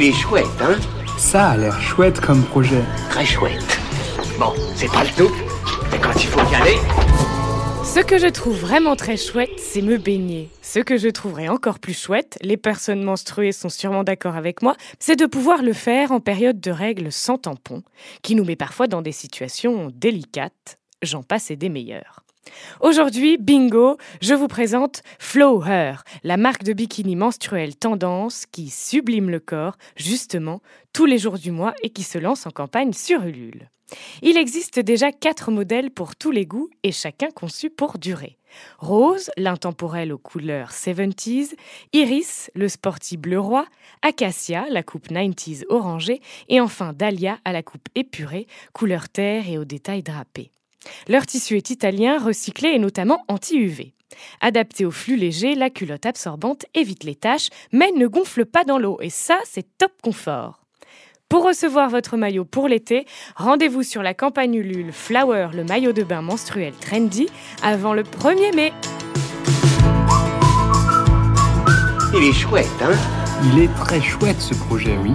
Il est chouette, hein Ça a l'air chouette comme projet. Très chouette. Bon, c'est pas le tout, mais quand il faut y aller... Ce que je trouve vraiment très chouette, c'est me baigner. Ce que je trouverais encore plus chouette, les personnes menstruées sont sûrement d'accord avec moi, c'est de pouvoir le faire en période de règles sans tampon, qui nous met parfois dans des situations délicates. J'en passe et des meilleures. Aujourd'hui, bingo, je vous présente Flow Her, la marque de bikini menstruel tendance qui sublime le corps, justement, tous les jours du mois et qui se lance en campagne sur Ulule. Il existe déjà quatre modèles pour tous les goûts et chacun conçu pour durer. Rose, l'intemporel aux couleurs 70s, Iris, le sporty bleu roi, Acacia, la coupe 90s orangée, et enfin Dahlia à la coupe épurée, couleur terre et aux détails drapés. Leur tissu est italien, recyclé et notamment anti-UV. Adapté au flux léger, la culotte absorbante évite les taches, mais ne gonfle pas dans l'eau, et ça, c'est top confort. Pour recevoir votre maillot pour l'été, rendez-vous sur la campagne Ulule Flower, le maillot de bain menstruel trendy, avant le 1er mai. Il est chouette, hein? Il est très chouette ce projet, oui.